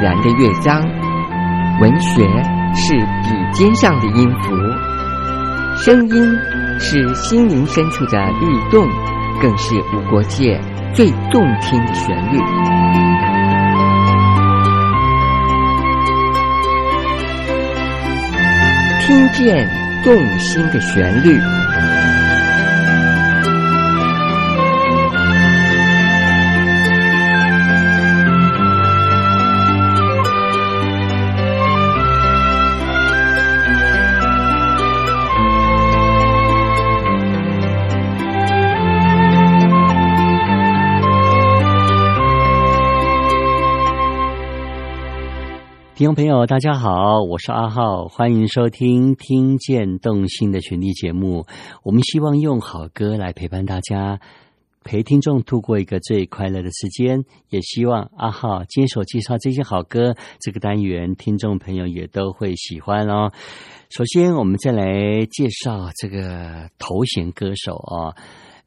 然的乐章，文学是笔尖上的音符，声音是心灵深处的律动，更是无国界最动听的旋律。听见动心的旋律。听众朋友，大家好，我是阿浩，欢迎收听《听见动心的旋律》节目。我们希望用好歌来陪伴大家，陪听众度过一个最快乐的时间。也希望阿浩接手介绍这些好歌，这个单元听众朋友也都会喜欢哦。首先，我们再来介绍这个头衔歌手啊。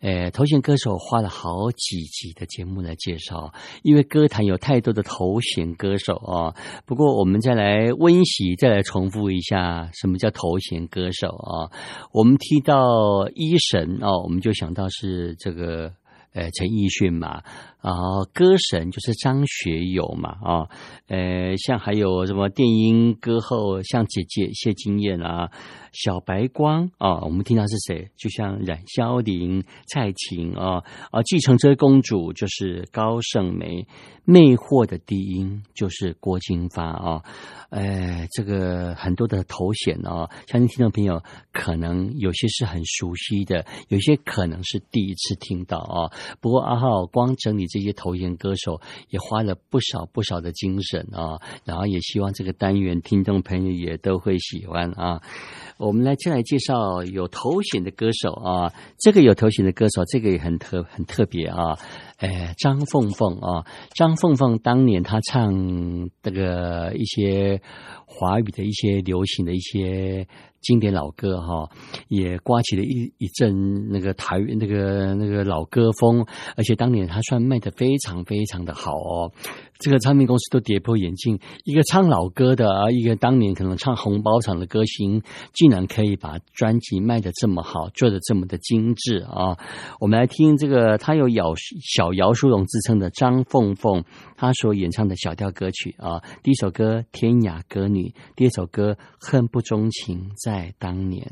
呃，头衔歌手花了好几集的节目来介绍，因为歌坛有太多的头衔歌手啊。不过，我们再来温习，再来重复一下，什么叫头衔歌手啊？我们提到一神啊，我们就想到是这个。呃，陈奕迅嘛，然后歌神就是张学友嘛，啊，呃，像还有什么电音歌后，像姐姐谢金燕啊，小白光啊，我们听到是谁？就像冉萧玲、蔡琴啊，啊，继承车公主就是高胜梅，魅惑的低音就是郭金发啊。哎，这个很多的头衔哦，相信听众朋友可能有些是很熟悉的，有些可能是第一次听到啊。不过阿浩光整理这些头衔歌手，也花了不少不少的精神啊。然后也希望这个单元听众朋友也都会喜欢啊。我们来先来介绍有头衔的歌手啊，这个有头衔的歌手，这个也很特很特别啊。哎，张凤凤啊，张凤凤当年她唱这个一些华语的一些流行的一些。经典老歌哈，也刮起了一一阵那个台那个那个老歌风，而且当年她算卖的非常非常的好哦，这个唱片公司都跌破眼镜，一个唱老歌的啊，一个当年可能唱红包场的歌星，竟然可以把专辑卖的这么好，做的这么的精致啊！我们来听这个，他有“小小姚淑荣”之称的张凤凤，他所演唱的小调歌曲啊，第一首歌《天涯歌女》，第二首歌《恨不钟情》。在当年。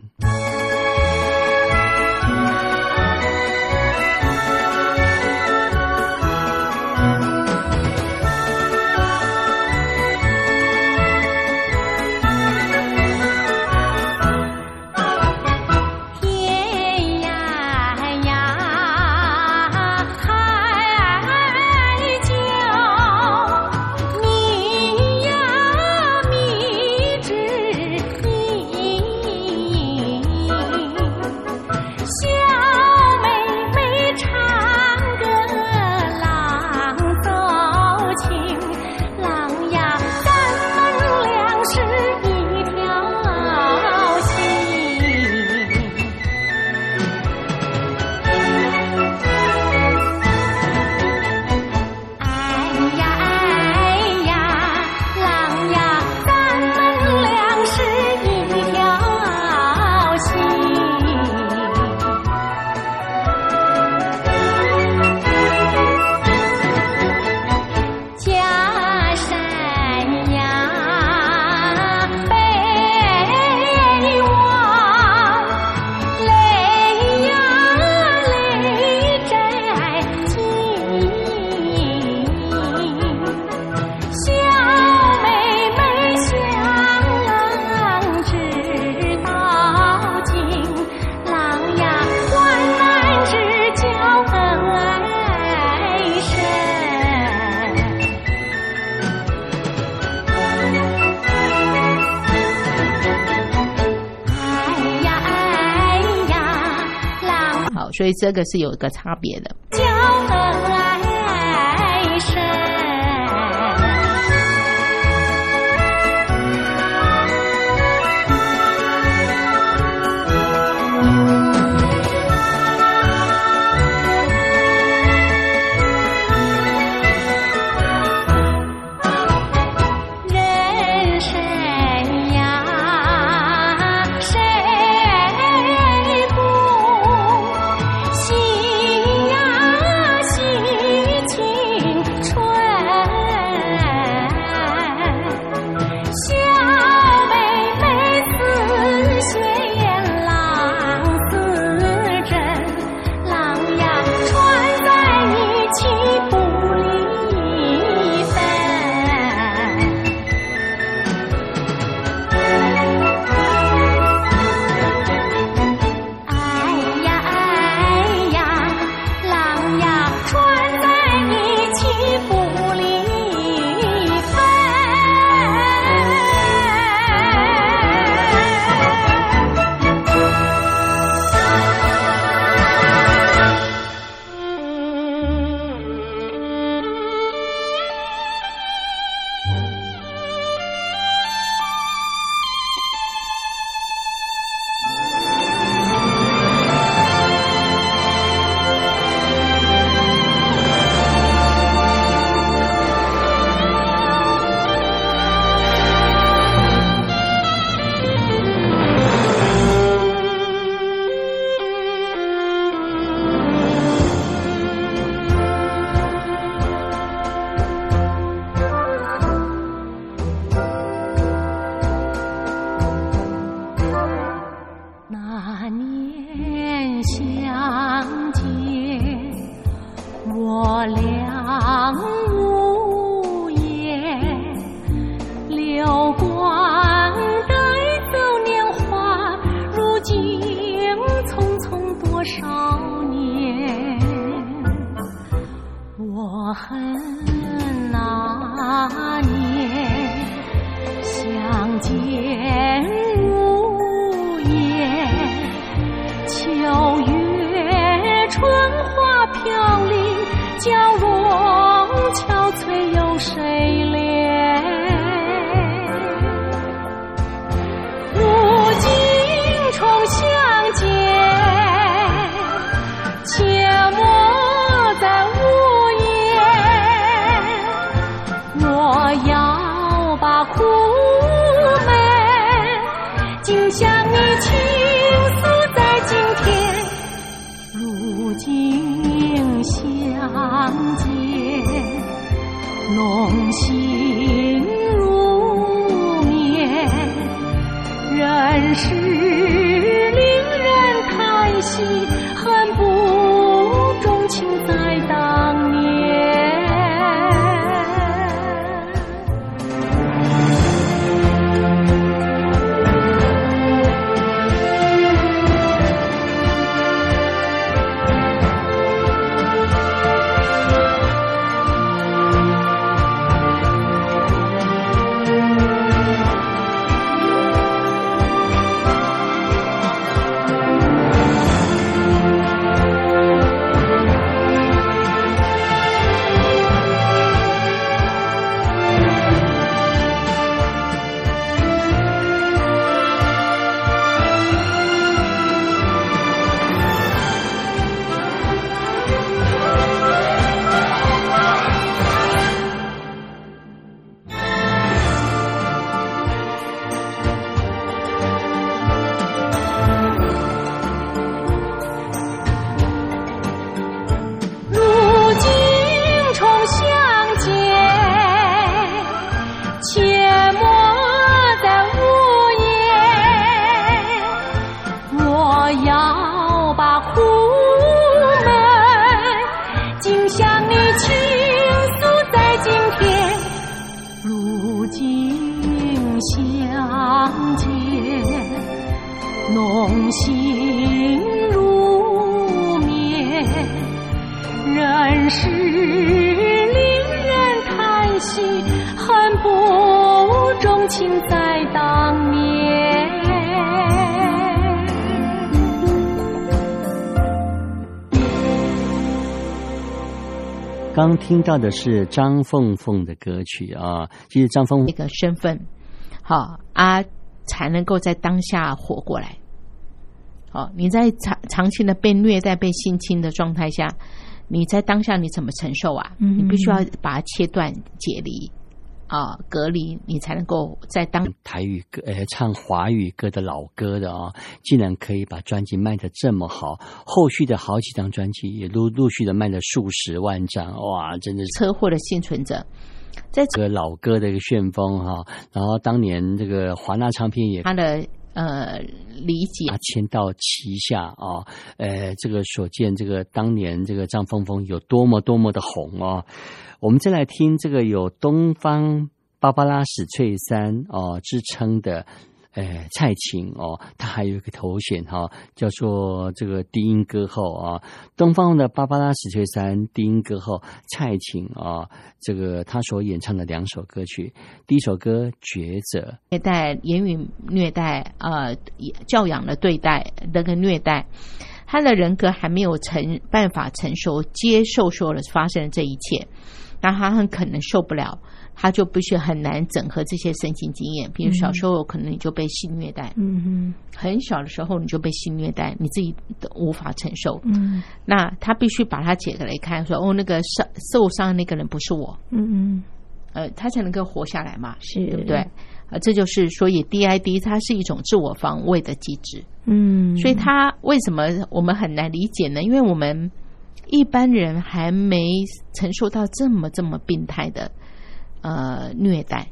所以这个是有一个差别的。相见，浓情今相见，浓心如绵。人世令人叹息，恨不钟情在当年。刚听到的是张凤凤的歌曲啊，其实张凤那个身份，好啊，才能够在当下活过来。好，你在长长期的被虐待、被性侵的状态下，你在当下你怎么承受啊？嗯你必须要把它切断、解离啊、隔离，你才能够在当台语歌，呃，唱华语歌的老歌的啊，竟然可以把专辑卖的这么好，后续的好几张专辑也陆陆续的卖了数十万张，哇，真的是车祸的幸存者，在这个老歌的一个旋风哈、然后当年这个华纳唱片也他的呃理解把它签到旗下啊，呃，这个所见这个当年这个张峰峰有多么多么的红哦。我们再来听这个有东方芭芭拉史翠珊哦之称的。诶，蔡琴哦，她还有一个头衔哈、叫做这个低音歌后啊。东方的芭芭拉史翠珊低音歌后蔡琴啊，这个她所演唱的两首歌曲，第一首歌《抉择》，虐待、言语虐待、呃教养的对待那个虐待，他的人格还没有成办法成熟接受所有的发生的这一切，那他很可能受不了，他就必须很难整合这些身心经验。比如小时候可能你就被性虐待，嗯很小的时候你就被性虐待，你自己都无法承受。嗯那他必须把它解开来看，说哦，那个受受伤的那个人不是我，嗯嗯，呃，他才能够活下来嘛，是对不对？呃，这就是所以 DID 它是一种自我防卫的机制，嗯，所以它为什么我们很难理解呢？因为我们一般人还没承受到这么这么病态的呃虐待，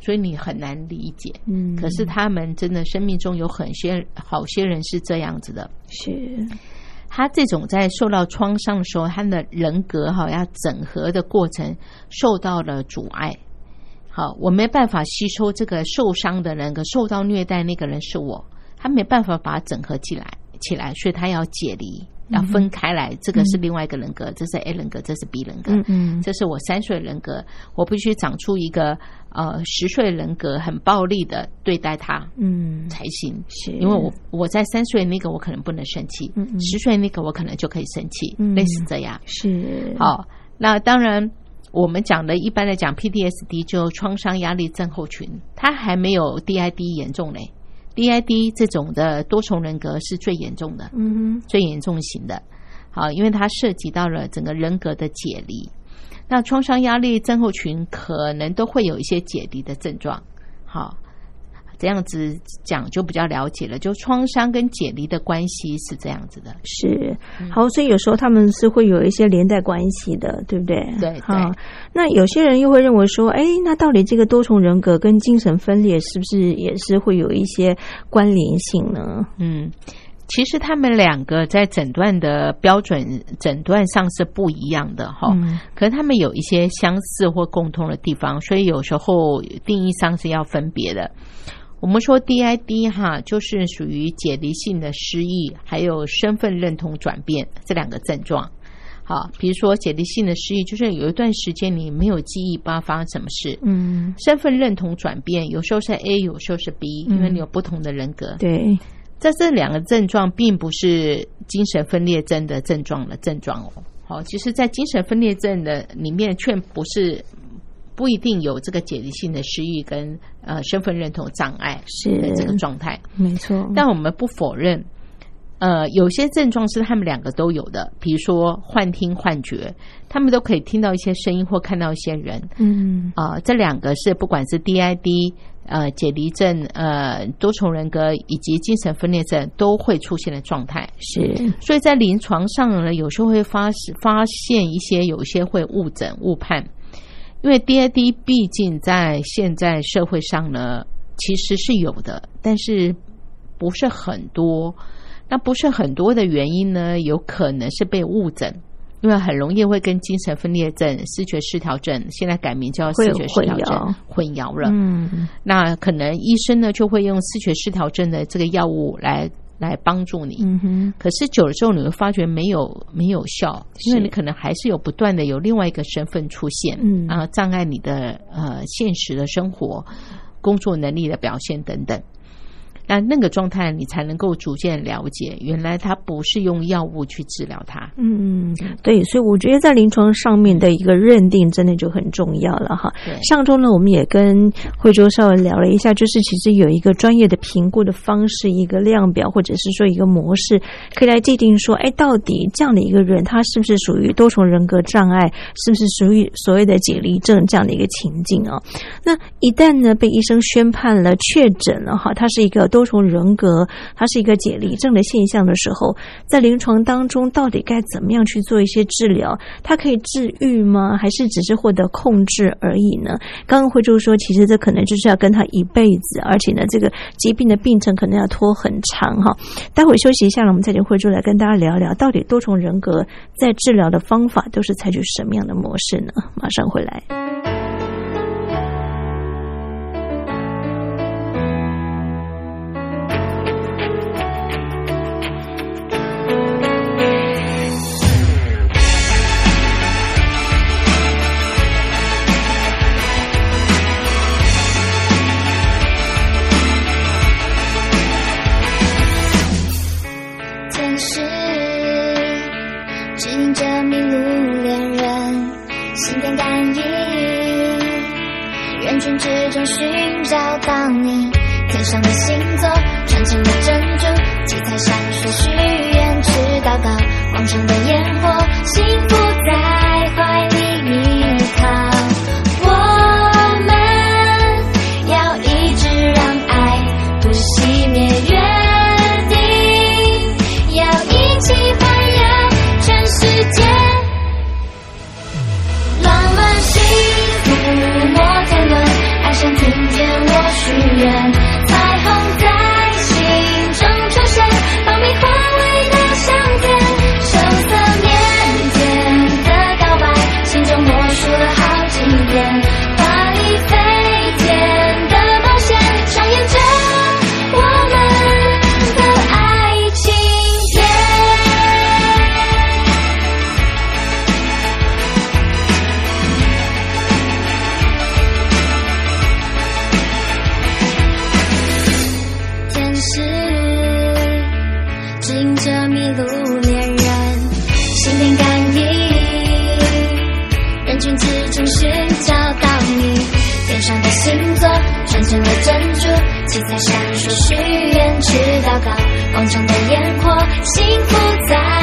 所以你很难理解。嗯，可是他们真的生命中有很些好些人是这样子的，是他这种在受到创伤的时候，他的人格哈要整合的过程受到了阻碍。好，我没办法吸收这个受伤的人格，受到虐待那个人是我，他没办法把它整合起来起来，所以他要解离，要分开来。这个是另外一个人格，这是 A 人格，这是 B 人格。嗯嗯这是我三岁人格，我必须长出一个呃十岁人格，很暴力的对待他嗯，才行。是因为我我在三岁那个我可能不能生气嗯，嗯十岁那个我可能就可以生气，嗯类似这样。是好，那当然我们讲的一般来讲 PTSD 就创伤压力症候群，它还没有 DID 严重嘞。DID 这种的多重人格是最严重的，嗯哼最严重型的。好，因为它涉及到了整个人格的解离。那创伤压力症候群可能都会有一些解离的症状。好，这样子讲就比较了解了。就创伤跟解离的关系是这样子的。是好，所以有时候他们是会有一些连带关系的，对不对？对好对，那有些人又会认为说，哎，那到底这个多重人格跟精神分裂是不是也是会有一些关联性呢？嗯，其实他们两个在诊断的标准诊断上是不一样的哈。嗯可是他们有一些相似或共通的地方，所以有时候定义上是要分别的。我们说 DID 哈，就是属于解离性的失忆，还有身份认同转变这两个症状。好，比如说解离性的失忆，就是有一段时间你没有记忆，不知道发生什么事。嗯，身份认同转变，有时候是 A，有时候是 B，因为嗯你有不同的人格。对，在这两个症状并不是精神分裂症的症状的症状哦。好，其实，在精神分裂症的里面，却不是不一定有这个解离性的失忆跟呃身份认同障碍是的这个状态。没错。但我们不否认，呃，有些症状是他们两个都有的，比如说幻听、幻觉，他们都可以听到一些声音或看到一些人。嗯啊、这两个是不管是 DID、呃解离症、呃多重人格以及精神分裂症都会出现的状态。是所以在临床上呢，有时候会发发现一些有一些会误诊误判，因为 DID 毕竟在现在社会上呢其实是有的，但是不是很多。那不是很多的原因呢，有可能是被误诊。因为很容易会跟精神分裂症、视觉失调症，现在改名叫视觉失调症混淆了。嗯那可能医生呢就会用视觉失调症的这个药物来来帮助你。嗯哼，可是久了之后，你会发觉没有没有效，因为你可能还是有不断的有另外一个身份出现，嗯啊，障碍你的呃现实的生活、工作能力的表现等等。那那个状态，你才能够逐渐了解，原来它不是用药物去治疗它。嗯，对，所以我觉得在临床上面的一个认定真的就很重要了哈。上周呢，我们也跟惠州稍微聊了一下，就是其实有一个专业的评估的方式，一个量表或者是说一个模式，可以来界定说，哎，到底这样的一个人，他是不是属于多重人格障碍，是不是属于所谓的解离症这样的一个情境啊？那一旦呢被医生宣判了确诊了哈，他是一个多多重人格，它是一个解离症的现象的时候，在临床当中到底该怎么样去做一些治疗？它可以治愈吗？还是只是获得控制而已呢？刚刚慧珠说，其实这可能就是要跟他一辈子，而且呢，这个疾病的病程可能要拖很长哈。待会休息一下呢，我们再请慧珠来跟大家聊聊，到底多重人格在治疗的方法都是采取什么样的模式呢？马上回来。是指引着迷路恋人心电感应人群之中寻找到你天上的星座串成了珍珠七彩闪烁许愿池祷告广场的烟火幸福在。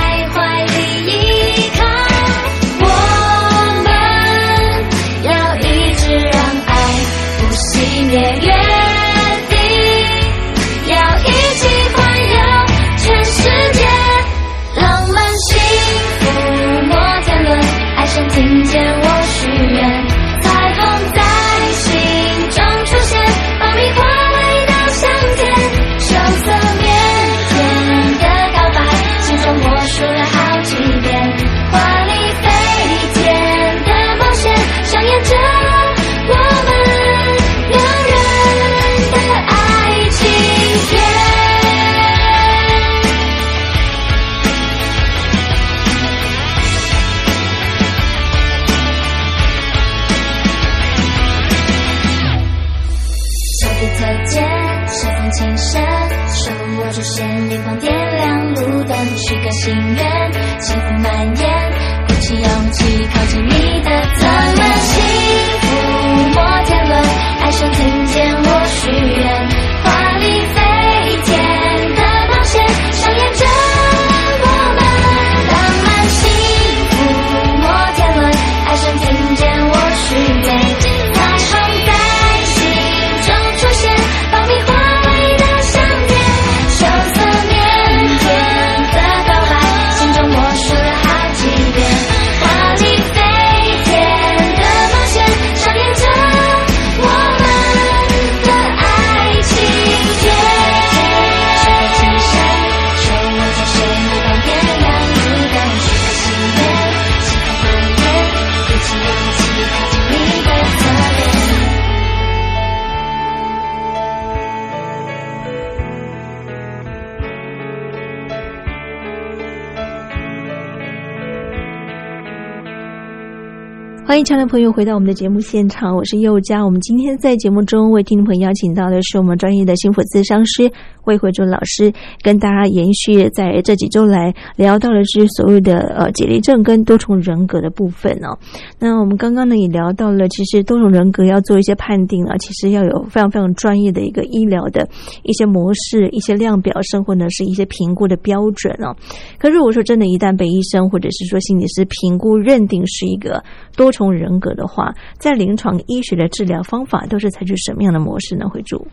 欢迎亲爱的朋友回到我们的节目现场，我是佑佳。我们今天在节目中为听众朋友邀请到的是我们专业的幸福咨商师魏慧珠老师，跟大家延续在这几周来聊到的是所谓的呃解离症跟多重人格的部分哦。那我们刚刚呢也聊到了，其实多重人格要做一些判定啊，其实要有非常非常专业的一个医疗的一些模式、一些量表，甚或呢是一些评估的标准哦。可如果说真的，一旦被医生或者是说心理师评估认定是一个多重人格的话，在临床医学的治疗方法都是采取什么样的模式呢？会主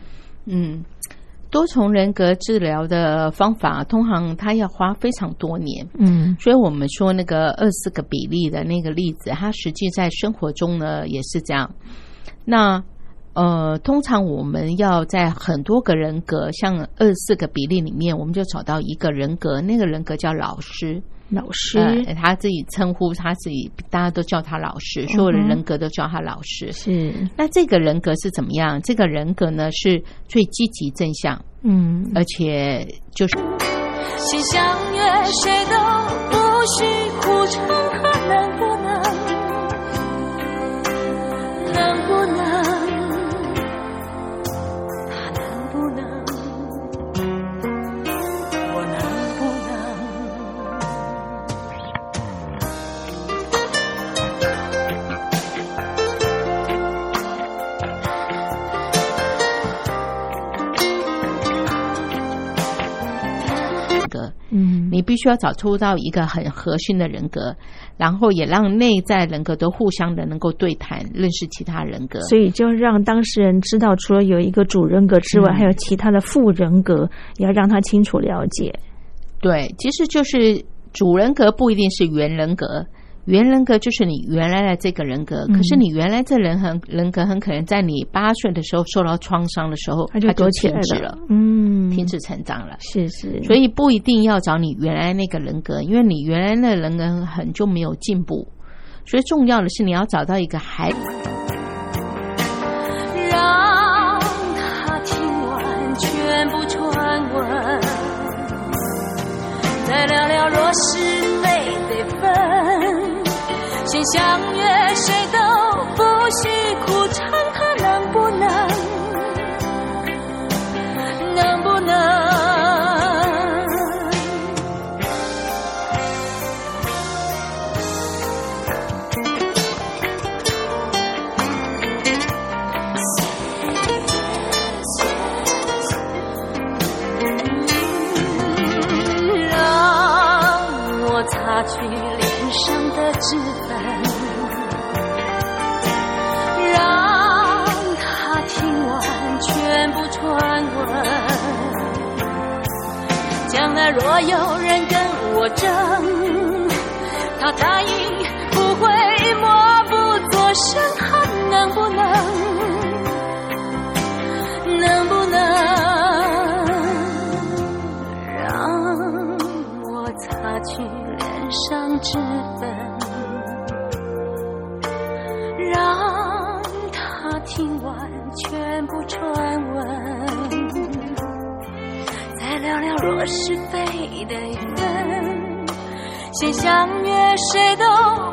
嗯，多重人格治疗的方法，通常它要花非常多年。嗯所以我们说那个二四个比例的那个例子，它实际在生活中呢也是这样。那呃，通常我们要在很多个人格，像二四个比例里面，我们就找到一个人格，那个人格叫老师。老师、呃，他自己称呼他自己，大家都叫他老师，所有的人格都叫他老师。是那这个人格是怎么样？这个人格呢是最积极正向，嗯而且就是心相约，谁都不许哭成他能不嗯你必须要找出到一个很核心的人格，然后也让内在人格都互相的能够对谈，认识其他人格。所以就让当事人知道，除了有一个主人格之外，嗯还有其他的副人格，也要让他清楚了解。对，其实就是主人格不一定是原人格，原人格就是你原来的这个人格，嗯可是你原来这人很人格很可能在你八岁的时候受到创伤的时候，他就停止了，嗯，停止成长了。是是，所以不一定要找你原来那个人格，因为你原来的人格很就没有进步。所以重要的是你要找到一个还让相约谁的所有人跟我争，他答应不会默不作声，缘分，先相约谁都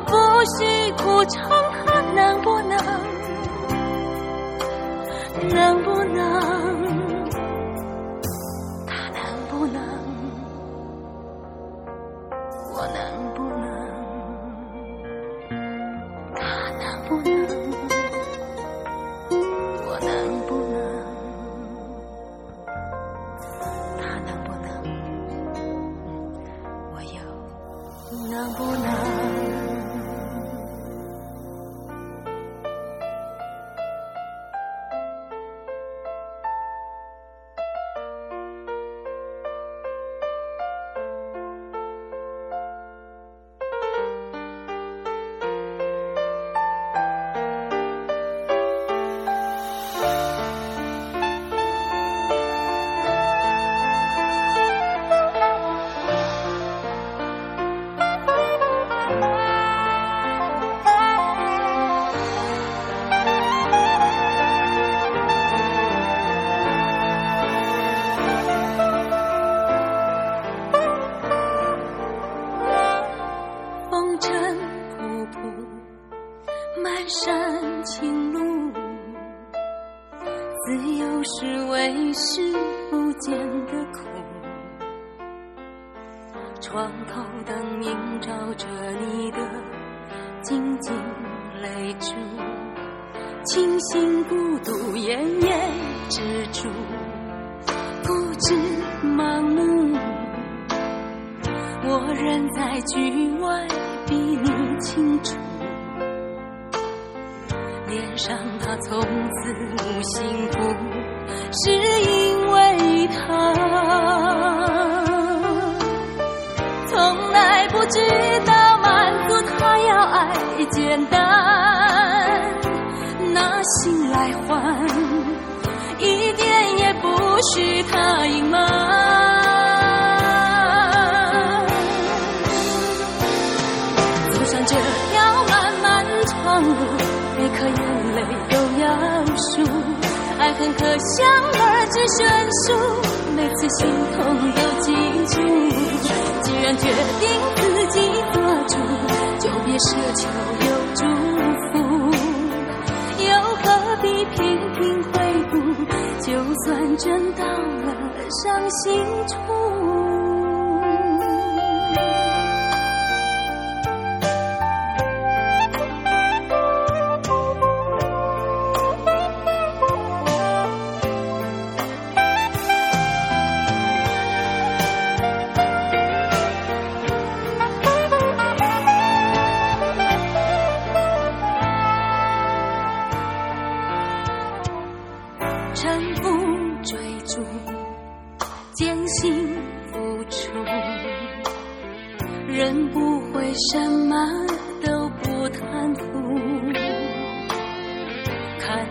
不许苦撑，他能不？能局外比你清楚，脸上他从此无幸福，是因为他从来不知道满足他要爱简单，拿心来换，一点也不许他隐瞒。将儿子悬殊，每次心痛都记住。既然决定自己做主，就别奢求有祝福，又何必频频回顾？就算真到了伤心处。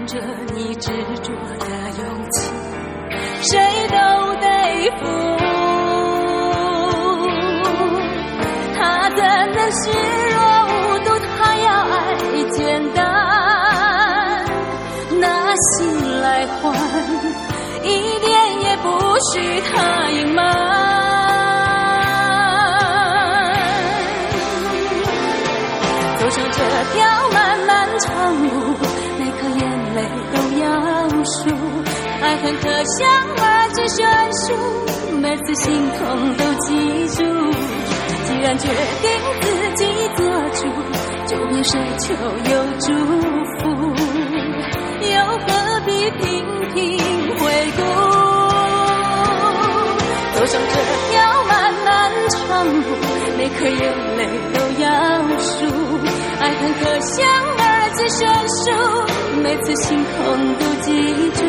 着你执着的勇气，谁都得服。可想而知悬殊，每次心痛都记住。既然决定自己做主，就别奢求有祝福，又何必频频回顾？走上这条漫漫长路，每颗眼泪都要数，爱恨可想相守，每次心痛都记住。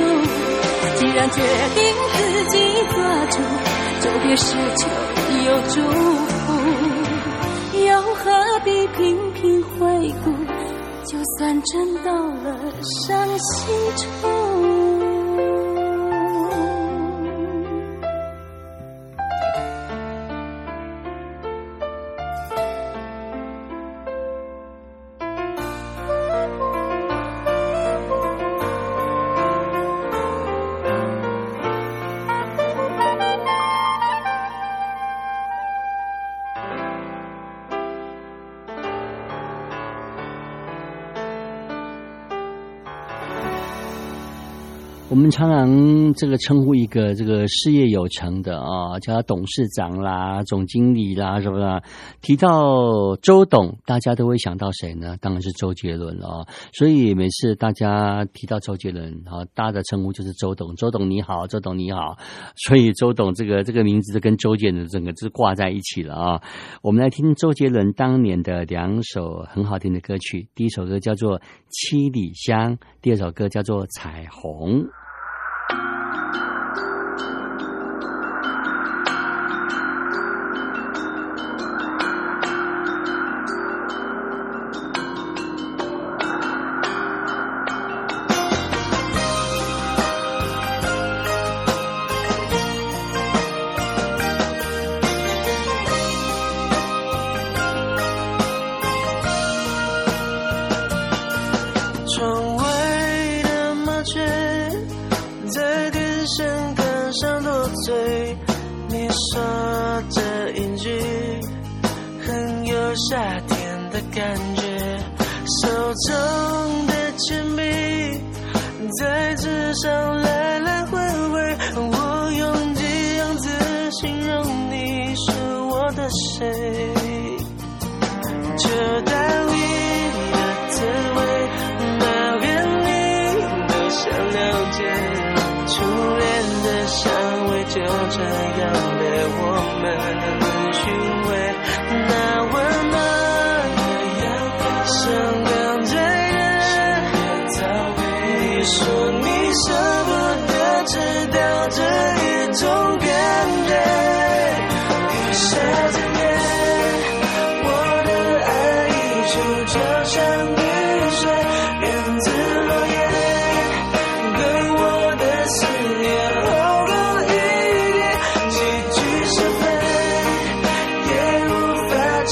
既然决定自己做主，就别奢求有祝福，又何必频频回顾？就算真到了伤心处。我们常常这个称呼一个这个事业有成的啊，叫他董事长啦、总经理啦，是不是？提到周董，大家都会想到谁呢？当然是周杰伦了啊。所以每次大家提到周杰伦啊，大家的称呼就是周董。周董你好，周董你好。所以周董这个这个名字就跟周杰伦整个是挂在一起了啊。我们来听周杰伦当年的两首很好听的歌曲，第一首歌叫做《七里香》，第二首歌叫做《彩虹》。形容你是我的谁。这道理的滋味，哪个你都想了解。初恋的香味就这样被我们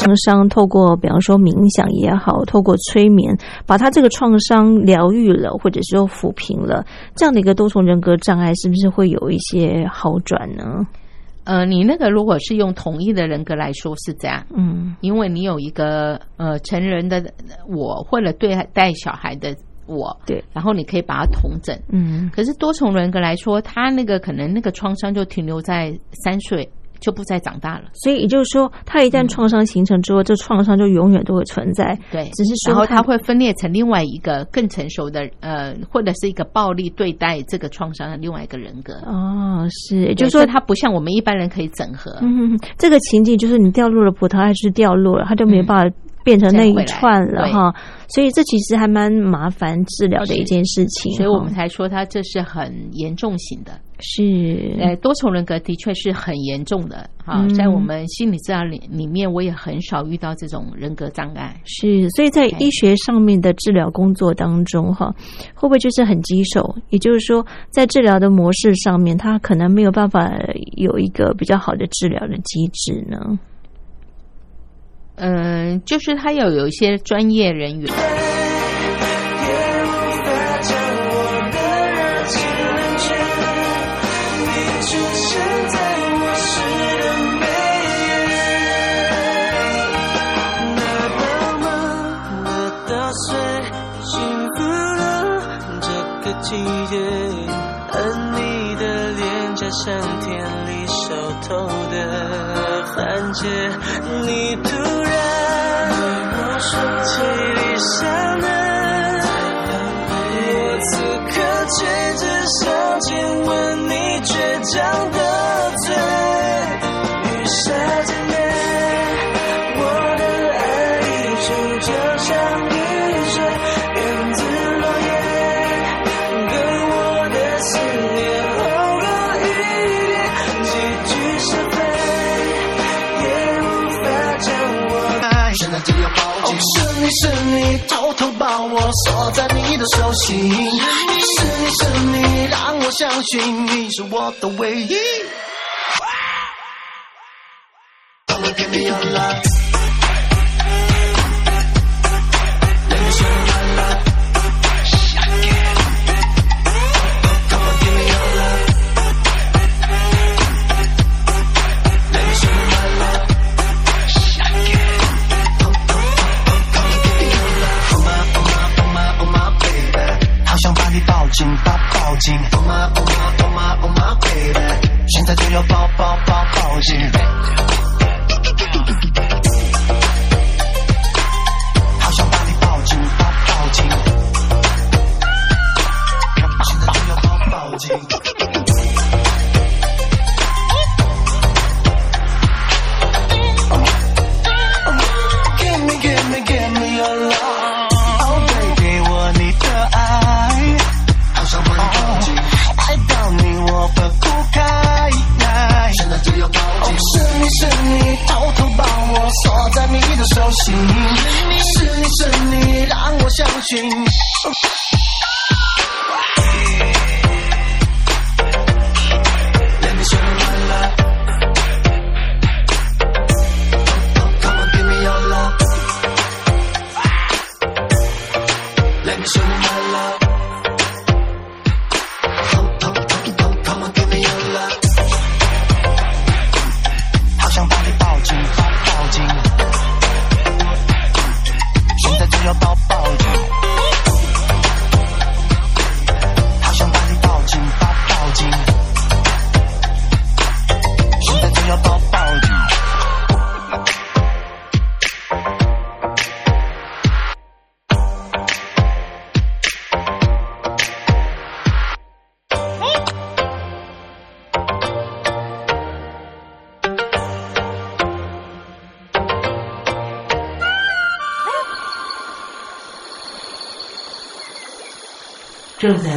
创伤透过比方说冥想也好，透过催眠，把他这个创伤疗愈了，或者说抚平了，这样的一个多重人格障碍，是不是会有一些好转呢？呃，你那个如果是用统一的人格来说是这样，嗯因为你有一个呃成人的我或者对待小孩的我，对，然后你可以把它统整。嗯可是多重人格来说，他那个可能那个创伤就停留在三岁，就不再长大了。所以也就是说，他一旦创伤形成之后，这创伤就永远都会存在。对，只是说他然后它会分裂成另外一个更成熟的呃，或者是一个暴力对待这个创伤的另外一个人格。哦，是，也也就是说，他不像我们一般人可以整合。嗯，这个情景就是你掉落了葡萄，还是掉落了，他就没办法变成那一串了哈。所以这其实还蛮麻烦治疗的一件事情。所以我们才说它这是很严重型的。是呃，多重人格的确是很严重的哈，嗯在我们心理治疗里里面，我也很少遇到这种人格障碍。是，所以在医学上面的治疗工作当中，哈，会不会就是很棘手？也就是说，在治疗的模式上面，它可能没有办法有一个比较好的治疗的机制呢？嗯、就是他要有一些专业人员，也无法将我的热情冷却。你出现在我诗的每页，那饱满的稻穗，幸福了这个季节。你的脸颊像田里熟透的番茄，你你是你，偷偷把我锁在你的手心。是你是你，让我相信你是我的唯一。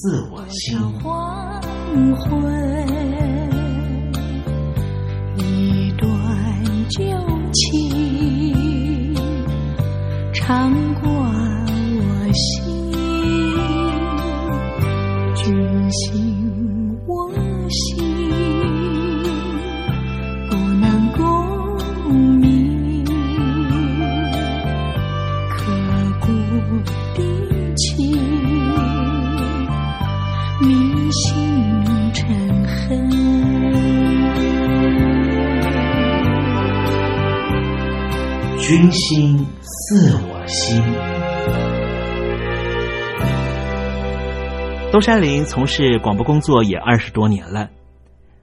自我小。黄昏，一段旧情唱过君心似我心。东山林从事广播工作也二十多年了，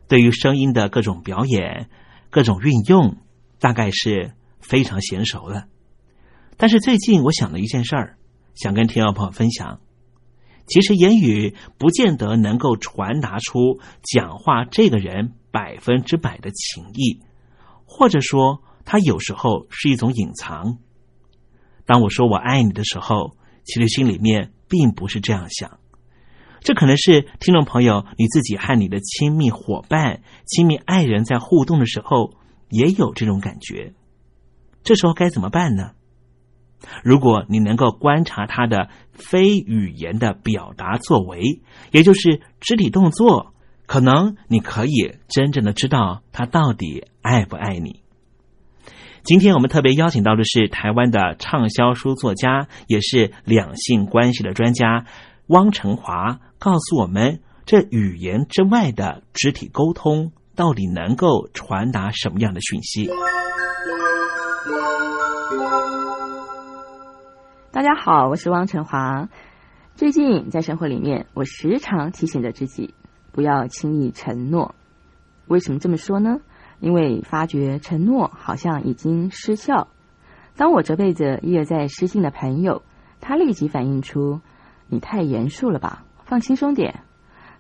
对于声音的各种表演、各种运用，大概是非常娴熟了。但是最近我想了一件事儿，想跟听众朋友分享。其实言语不见得能够传达出讲话这个人百分之百的情意，或者说，它有时候是一种隐藏。当我说我爱你的时候，其实心里面并不是这样想。这可能是听众朋友你自己和你的亲密伙伴、亲密爱人在互动的时候也有这种感觉。这时候该怎么办呢？如果你能够观察他的非语言的表达作为，也就是肢体动作，可能你可以真正的知道他到底爱不爱你。今天我们特别邀请到的是台湾的畅销书作家，也是两性关系的专家汪成华，告诉我们这语言之外的肢体沟通到底能够传达什么样的讯息。大家好，我是汪晨华。最近在生活里面，我时常提醒着自己不要轻易承诺。为什么这么说呢？因为发觉承诺好像已经失效，当我责备着一而再失信的朋友，他立即反映出：“你太严肃了吧，放轻松点。”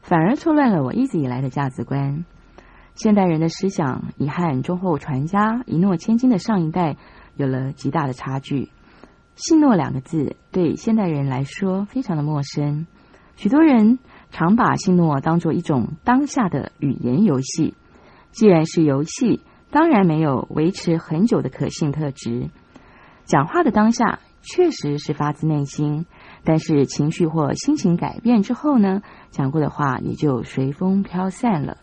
反而错乱了我一直以来的价值观。现代人的思想已和忠厚传家、一诺千金的上一代有了极大的差距。信诺两个字对现代人来说非常的陌生，许多人常把信诺当作一种当下的语言游戏。既然是游戏，当然没有维持很久的可信特质。讲话的当下确实是发自内心，但是情绪或心情改变之后呢，讲过的话也就随风飘散了。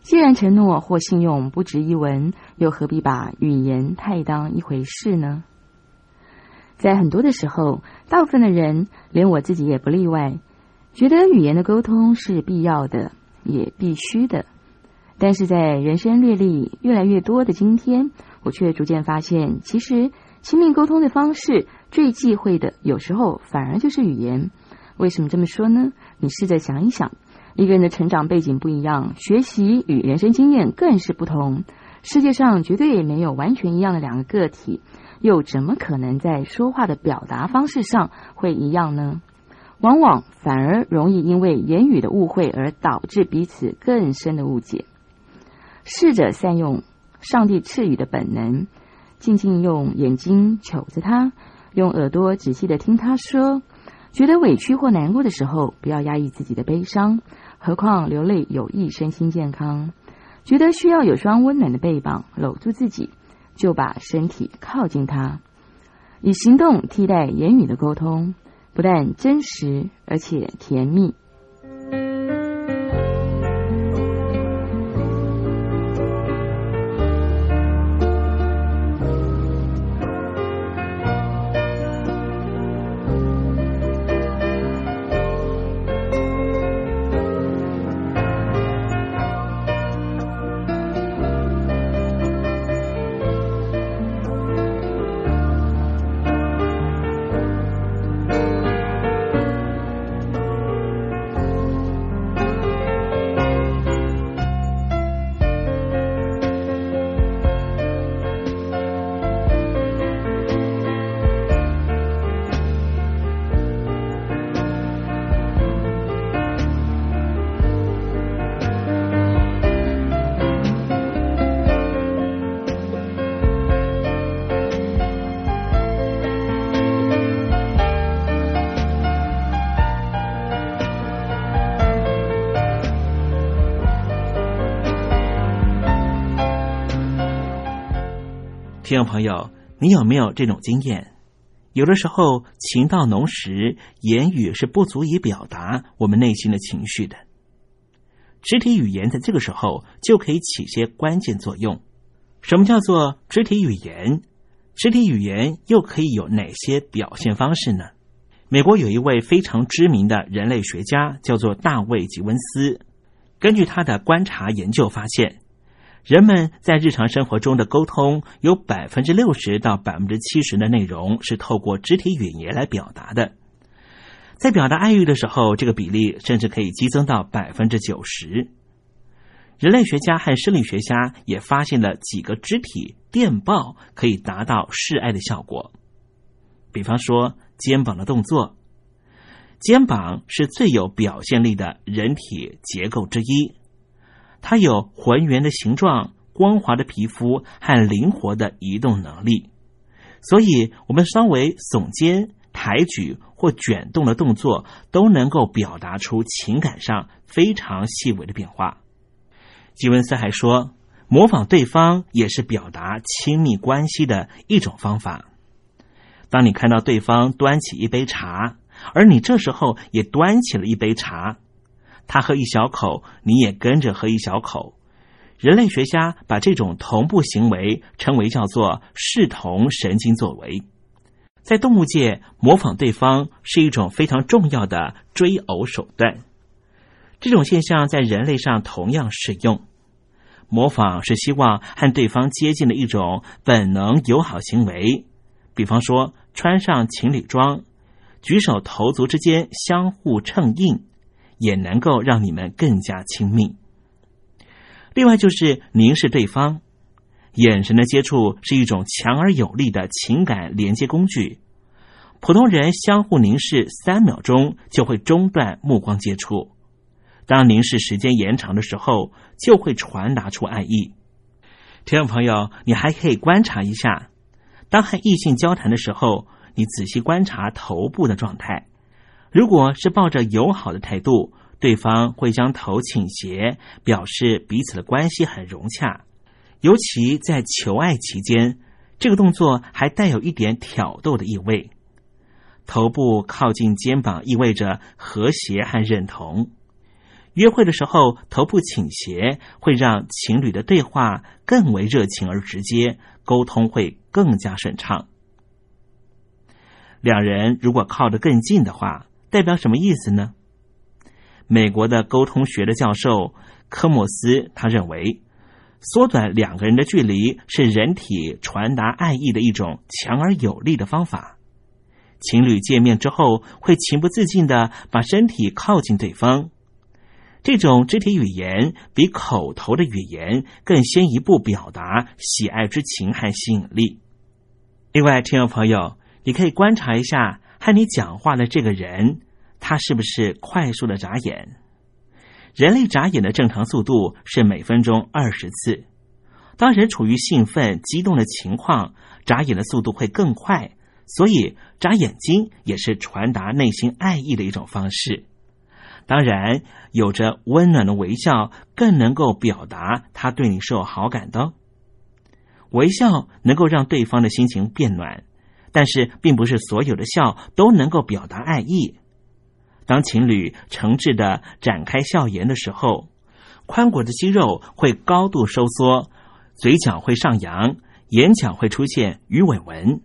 既然承诺或信用不值一文，又何必把语言太当一回事呢？在很多的时候，大部分的人，连我自己也不例外，觉得语言的沟通是必要的，也必须的。但是在人生阅历越来越多的今天，我却逐渐发现，其实亲密沟通的方式最忌讳的，有时候反而就是语言。为什么这么说呢？你试着想一想，一个人的成长背景不一样，学习与人生经验更是不同。世界上绝对没有完全一样的两个个体。又怎么可能在说话的表达方式上会一样呢？往往反而容易因为言语的误会而导致彼此更深的误解。试着善用上帝赐予的本能，静静用眼睛瞅着他，用耳朵仔细的听他说。觉得委屈或难过的时候，不要压抑自己的悲伤，何况流泪有益身心健康。觉得需要有双温暖的背膀搂住自己。就把身体靠近他，以行动替代言语的沟通，不但真实，而且甜蜜。听众朋友，你有没有这种经验？有的时候情到浓时，言语是不足以表达我们内心的情绪的。肢体语言在这个时候就可以起些关键作用。什么叫做肢体语言？肢体语言又可以有哪些表现方式呢？美国有一位非常知名的人类学家，叫做大卫·吉温斯。根据他的观察研究发现。人们在日常生活中的沟通，有百分之六十到百分之七十的内容是透过肢体语言来表达的。在表达爱欲的时候，这个比例甚至可以激增到百分之九十。人类学家和生理学家也发现了几个肢体电报可以达到示爱的效果。比方说，肩膀的动作，肩膀是最有表现力的人体结构之一。它有浑圆的形状、光滑的皮肤和灵活的移动能力，所以我们稍微耸肩、抬举或卷动的动作，都能够表达出情感上非常细微的变化。吉文斯还说，模仿对方也是表达亲密关系的一种方法。当你看到对方端起一杯茶，而你这时候也端起了一杯茶。他喝一小口，你也跟着喝一小口。人类学家把这种同步行为称为叫做视同神经作为。在动物界，模仿对方是一种非常重要的追偶手段。这种现象在人类上同样适用。模仿是希望和对方接近的一种本能友好行为。比方说，穿上情侣装，举手投足之间相互衬应。也能够让你们更加亲密。另外，就是凝视对方，眼神的接触是一种强而有力的情感连接工具。普通人相互凝视三秒钟就会中断目光接触，当凝视时间延长的时候，就会传达出爱意。听众朋友，你还可以观察一下，当和异性交谈的时候，你仔细观察头部的状态。如果是抱着友好的态度，对方会将头倾斜，表示彼此的关系很融洽。尤其在求爱期间，这个动作还带有一点挑逗的意味。头部靠近肩膀意味着和谐和认同。约会的时候，头部倾斜会让情侣的对话更为热情而直接，沟通会更加顺畅。两人如果靠得更近的话，代表什么意思呢？美国的沟通学的教授科莫斯他认为，缩短两个人的距离是人体传达爱意的一种强而有力的方法。情侣见面之后，会情不自禁的把身体靠近对方。这种肢体语言比口头的语言更先一步表达喜爱之情和吸引力。另外，听众朋友，你可以观察一下和你讲话的这个人，他是不是快速的眨眼？人类眨眼的正常速度是每分钟二十次。当人处于兴奋、激动的情况，眨眼的速度会更快。所以，眨眼睛也是传达内心爱意的一种方式。当然，有着温暖的微笑更能够表达他对你是有好感的。微笑能够让对方的心情变暖，但是并不是所有的笑都能够表达爱意。当情侣诚挚的展开笑颜的时候，髋骨的肌肉会高度收缩，嘴角会上扬，眼角会出现鱼尾纹。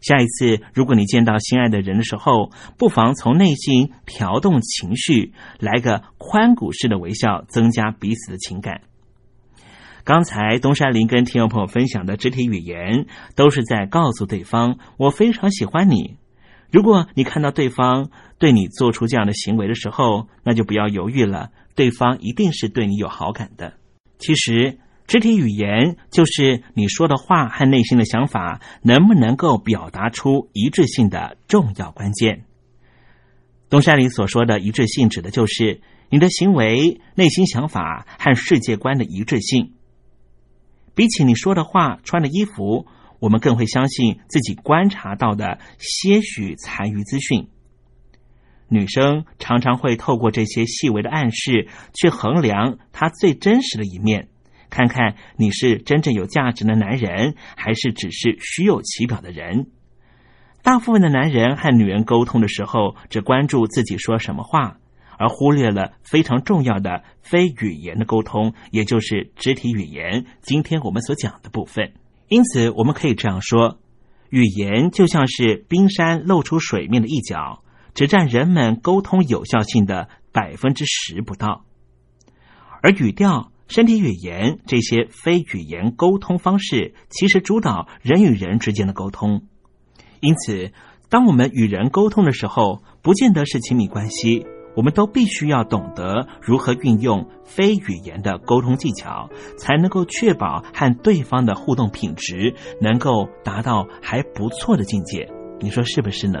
下一次，如果你见到心爱的人的时候，不妨从内心调动情绪，来个宽骨式的微笑，增加彼此的情感。刚才东山林跟听众朋友分享的肢体语言，都是在告诉对方我非常喜欢你。如果你看到对方对你做出这样的行为的时候，那就不要犹豫了，对方一定是对你有好感的。其实。肢体语言就是你说的话和内心的想法能不能够表达出一致性的重要关键。东山林所说的一致性，指的就是你的行为、内心想法和世界观的一致性。比起你说的话、穿的衣服，我们更会相信自己观察到的些许残余资讯。女生常常会透过这些细微的暗示去衡量她最真实的一面。看看你是真正有价值的男人，还是只是虚有其表的人？大部分的男人和女人沟通的时候，只关注自己说什么话，而忽略了非常重要的非语言的沟通，也就是肢体语言。今天我们所讲的部分，因此我们可以这样说：语言就像是冰山露出水面的一角，只占人们沟通有效性的百分之十不到，而语调。身体语言这些非语言沟通方式，其实主导人与人之间的沟通。因此，当我们与人沟通的时候，不见得是亲密关系，我们都必须要懂得如何运用非语言的沟通技巧，才能够确保和对方的互动品质能够达到还不错的境界。你说是不是呢？